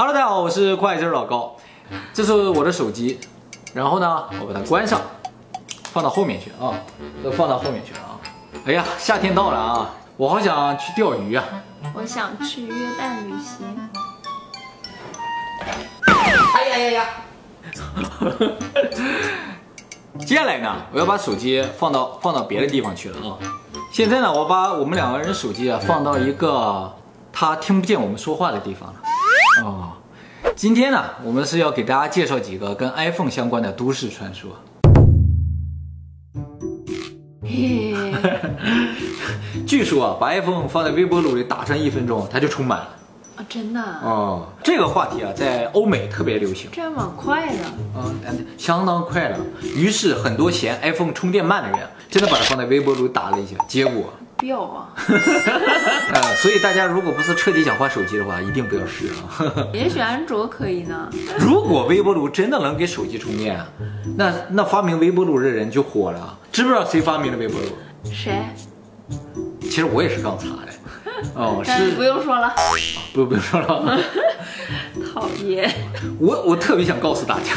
Hello，大家好，我是会计老高，这是我的手机，然后呢，我把它关上，放到后面去啊，都放到后面去了啊。哎呀，夏天到了啊，我好想去钓鱼啊。我想去约旦旅行。哎呀呀呀！接下来呢，我要把手机放到放到别的地方去了啊。现在呢，我把我们两个人手机啊放到一个他听不见我们说话的地方了。哦，今天呢，我们是要给大家介绍几个跟 iPhone 相关的都市传说。嘿，据说啊，把 iPhone 放在微波炉里打上一分钟，它就充满了。啊，真的啊，哦，这个话题啊，在欧美特别流行。这样蛮快的。啊，相当快了。于是很多嫌 iPhone 充电慢的人，真的把它放在微波炉打了一下，结果，彪啊！呃，所以大家如果不是彻底想换手机的话，一定不要试啊。也许安卓可以呢。如果微波炉真的能给手机充电，那那发明微波炉的人就火了。知不知道谁发明的微波炉？谁？其实我也是刚查的。哦，是但不用说了。不不用说了。讨厌。我我特别想告诉大家，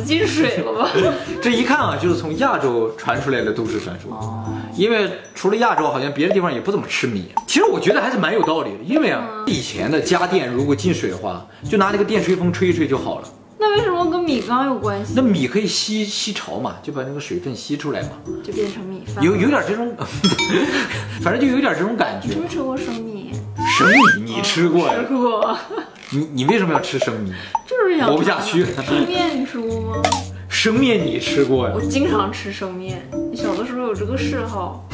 子进水了吧？这一看啊，就是从亚洲传出来的都市传说。哦，因为除了亚洲，好像别的地方也不怎么吃米。其实我觉得还是蛮有道理的，因为啊，以前的家电如果进水的话，就拿那个电吹风吹一吹就好了。那为什么跟米缸有关系？那米可以吸吸潮嘛，就把那个水分吸出来嘛，就变成米饭。有有点这种，反正就有点这种感觉吃。没吃过生米？生米你吃过呀吃？过，你你为什么要吃生米？就是想活不下去生面你吃过吗？生面你吃过呀我？经常吃生面，小的时候有这个嗜好。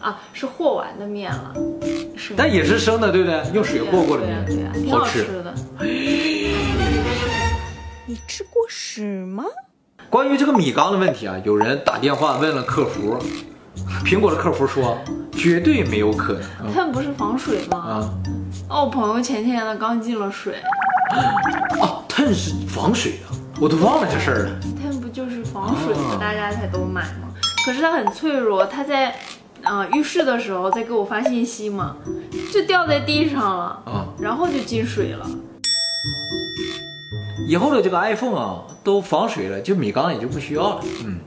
啊，是和完的面了，是但也是生的，对不对？用水和过的对呀、面，对呀、挺好吃。好吃的。你吃过屎吗？关于这个米缸的问题啊，有人打电话问了客服，苹果的客服说绝对没有可能他们不是防水吗？啊哦，我朋友前天呢刚进了水，哦，它是防水的，我都忘了这事儿了。他们不就是防水的，啊大家才都买吗？可是它很脆弱，它在啊、浴室的时候在给我发信息嘛，就掉在地上了，啊然后就进水了。以后的这个 iPhone 啊，都防水了，就米缸也就不需要了。嗯，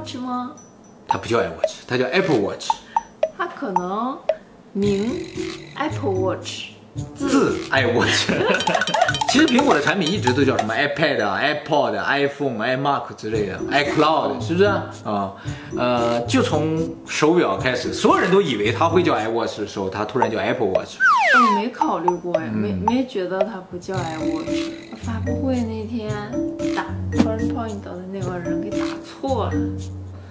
叫 iWatch 吗？它不叫 iWatch，它叫 Apple Watch，它可能名 Apple Watch，字 iWatch。其实苹果的产品一直都叫什么 iPad 啊、iPod、iPhone、iMac 之类的，iCloud 是不是啊？呃，就从手表开始，所有人都以为它会叫 iWatch 的时候，它突然叫 Apple Watch。我没考虑过呀，没嗯没觉得它不叫 iWatch。发布会那天打 PowerPoint 的那个人给打错了，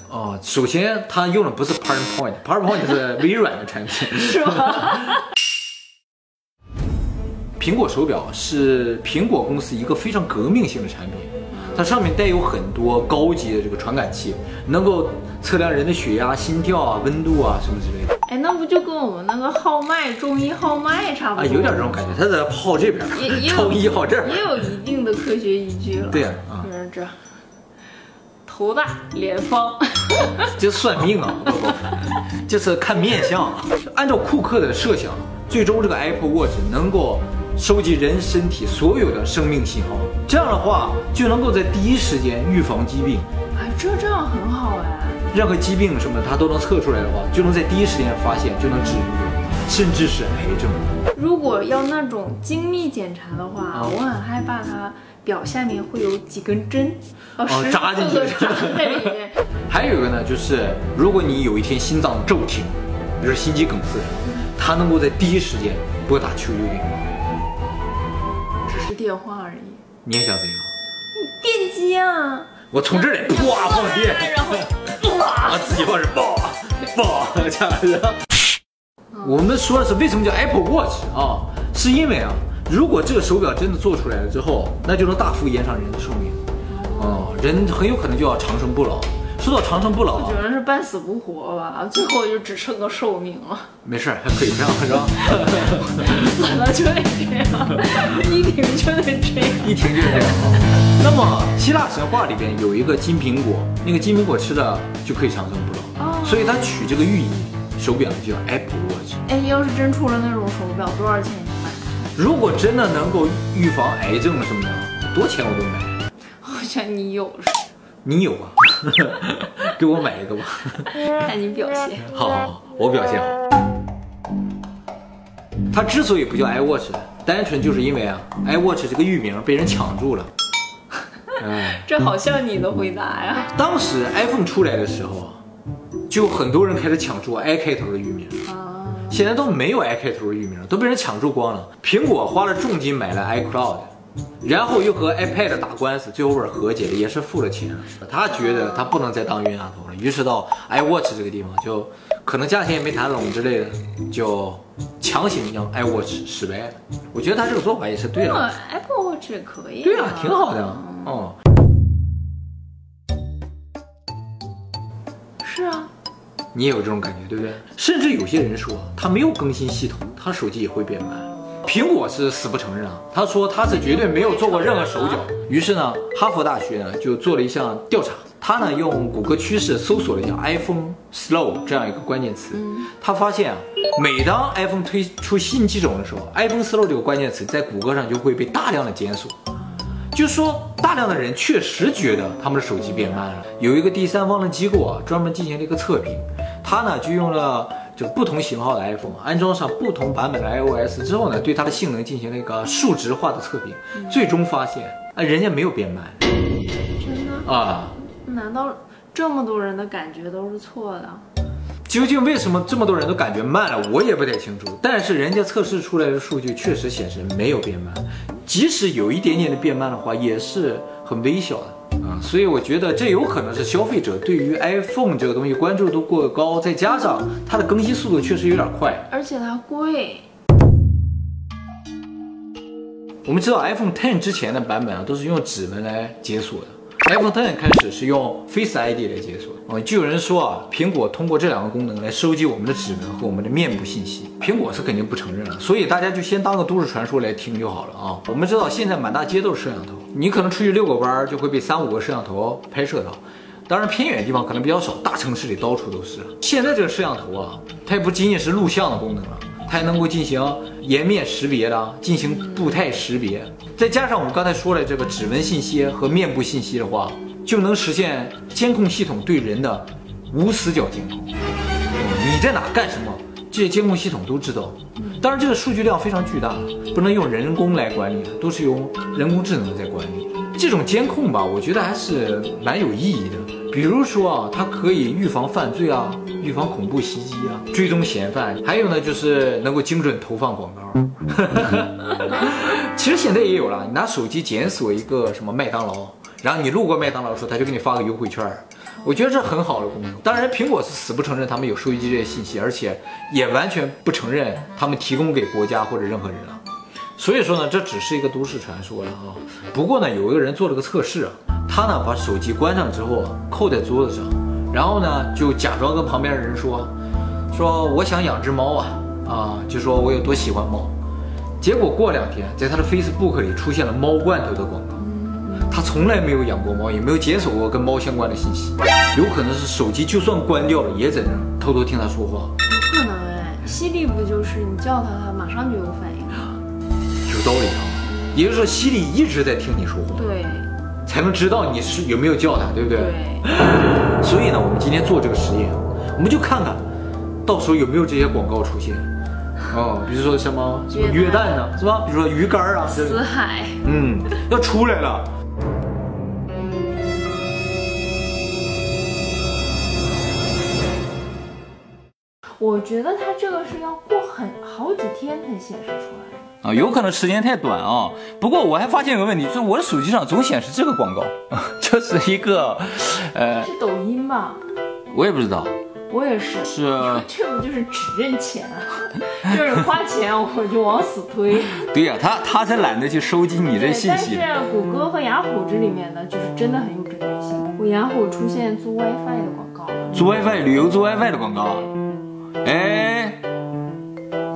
哦，首先它用的不是 PowerPoint，PowerPoint 是微软的产品。是吗？苹果手表是苹果公司一个非常革命性的产品，它上面带有很多高级的这个传感器，能够测量人的血压、心跳啊、温度啊什么之类的哎，那不就跟我们那个号脉中医号脉差不啊，多？有点这种感觉。它在号这边也也，有中医号这儿。也有一定的科学依据了。对呀啊就是这，头大脸方，这算命啊，宝宝，这是看面相啊。按照库克的设想，最终这个 Apple Watch 能够收集人身体所有的生命信号，这样的话就能够在第一时间预防疾病。哎，这这样很好哎。任何疾病什么它都能测出来的话，就能在第一时间发现，就能治愈，甚至是癌症。如果要那种精密检查的话，啊我很害怕它表下面会有几根针，哦哦扎进去扎在里面。还有一个呢，就是如果你有一天心脏骤停，比如心肌梗塞，它能够在第一时间拨打求救电话。只是电话而已。你也想怎样？电击啊！我从这里啪放电，然后啊，自己放这爆爆这样子。我们说的是为什么叫 Apple Watch 啊？是因为啊，如果这个手表真的做出来了之后，那就能大幅延长人的寿命。哦，人很有可能就要长生不老。说到长生不老啊我觉，得是半死不活吧，最后就只剩个寿命了，没事儿还可以这样，是吧？死了就得这样，一停就得这样。一停就是这样。那么希腊神话里边有一个金苹果，那个金苹果吃了就可以长生不老，哦所以它取这个寓意，手表就叫 Apple Watch。哎，要是真出了那种手表，多少钱？如果真的能够预防癌症什么的，多钱我都买。好像你有似你有啊？给我买一个吧。看你表现。好好好，我表现好。它之所以不叫 iWatch，单纯就是因为啊，iWatch 这个域名被人抢住了。哎，这好像你的回答呀。当时 iPhone 出来的时候啊，就很多人开始抢注 i 开头的域名，啊，现在都没有 i 开头的域名，都被人抢注光了。苹果花了重金买了 iCloud，然后又和 iPad 打官司，最后边和解了，也是付了钱。他觉得他不能再当冤大头了，于是到 iWatch 这个地方就可能价钱也没谈拢之类的，就强行让 iWatch 失败了。我觉得他这个做法也是对的，Apple Watch 也可以。对啊，挺好的，哦。是你也有这种感觉，对不对？甚至有些人说他没有更新系统，他手机也会变慢。苹果是死不承认啊，他说他是绝对没有做过任何手脚。于是呢，哈佛大学呢就做了一项调查，他呢用谷歌趋势搜索了一下 iPhone slow 这样一个关键词，他发现啊，每当 iPhone 推出新机种的时候，iPhone slow 这个关键词在谷歌上就会被大量的检索。就说，大量的人确实觉得他们的手机变慢了。有一个第三方的机构啊，专门进行了一个测评，他呢就用了就不同型号的 iPhone 安装上不同版本的 iOS 之后呢，对它的性能进行了一个数值化的测评，最终发现啊，人家没有变慢真的？啊。难道这么多人的感觉都是错的？究竟为什么这么多人都感觉慢了，我也不太清楚。但是人家测试出来的数据确实显示没有变慢，即使有一点点的变慢的话，也是很微小的啊。所以我觉得这有可能是消费者对于 iPhone 这个东西关注度过高，再加上它的更新速度确实有点快。而且它贵。我们知道 iPhone Ten 之前的版本啊，都是用指纹来解锁的。iPhone Ten 开始是用 Face ID 来解锁，哦，就有人说啊，苹果通过这两个功能来收集我们的指纹和我们的面部信息，苹果是肯定不承认了，所以大家就先当个都市传说来听就好了啊。我们知道现在满大街都是摄像头，你可能出去遛个弯儿就会被三五个摄像头拍摄到，当然偏远地方可能比较少，大城市里到处都是。现在这个摄像头啊，它也不仅仅是录像的功能了。它还能够进行颜面识别的，进行步态识别，再加上我们刚才说的这个指纹信息和面部信息的话，就能实现监控系统对人的无死角监控。你在哪干什么，这些监控系统都知道。当然，这个数据量非常巨大，不能用人工来管理，都是由人工智能在管理。这种监控吧，我觉得还是蛮有意义的。比如说啊，它可以预防犯罪啊，预防恐怖袭击啊，追踪嫌犯，还有呢，就是能够精准投放广告。其实现在也有了，你拿手机检索一个什么麦当劳，然后你路过麦当劳的时候，他就给你发个优惠券。我觉得这很好的功能。当然，苹果是死不承认他们有收集这些信息，而且也完全不承认他们提供给国家或者任何人了。所以说呢，这只是一个都市传说了啊。不过呢，有一个人做了个测试，他呢把手机关上之后啊，扣在桌子上，然后呢就假装跟旁边的人说，说我想养只猫啊啊，就说我有多喜欢猫。结果过两天，在他的 Facebook 里出现了猫罐头的广告。他从来没有养过猫，也没有解锁过跟猫相关的信息，有可能是手机就算关掉了，也在那偷偷听他说话，不可能哎，犀利不就是你叫它，它马上就有反应道理啊。也就是说，心里一直在听你说话，对才能知道你是有没有叫他，对不对？对，所以呢，我们今天做这个实验，我们就看看，到时候有没有这些广告出现。哦，比如说什么什么约约旦呢，是吧？比如说鱼竿啊，死海。嗯，要出来了。我觉得他这个是要过很好几天才显示出来。啊，有可能时间太短啊。不过我还发现一个问题，就是我的手机上总显示这个广告，就是一个，呃，是抖音吧？我也不知道，我也是。是这不就是只认钱啊？就是花钱我就往死推。对呀、他他才懒得去收集你这对，信息。但是谷歌和雅虎这里面呢，就是真的很有针对性，我雅虎出现租 WiFi 的广告。租 WiFi 旅游租 WiFi 的广告。哎，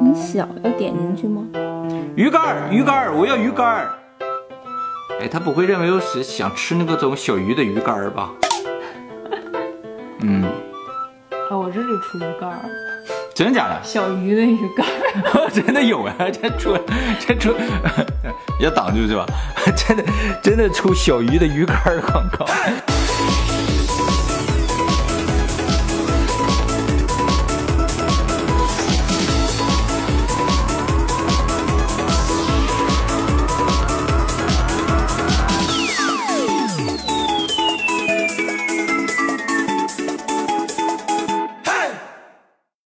你想要点进去吗？鱼竿儿，鱼竿儿，我要鱼竿儿。哎，他不会认为我是想吃那个种小鱼的鱼竿儿吧？嗯，啊，我这里出鱼竿儿，真的假的？小鱼的鱼竿儿。真的有啊，这出这出要挡住是吧？真的真的出小鱼的鱼竿儿广告。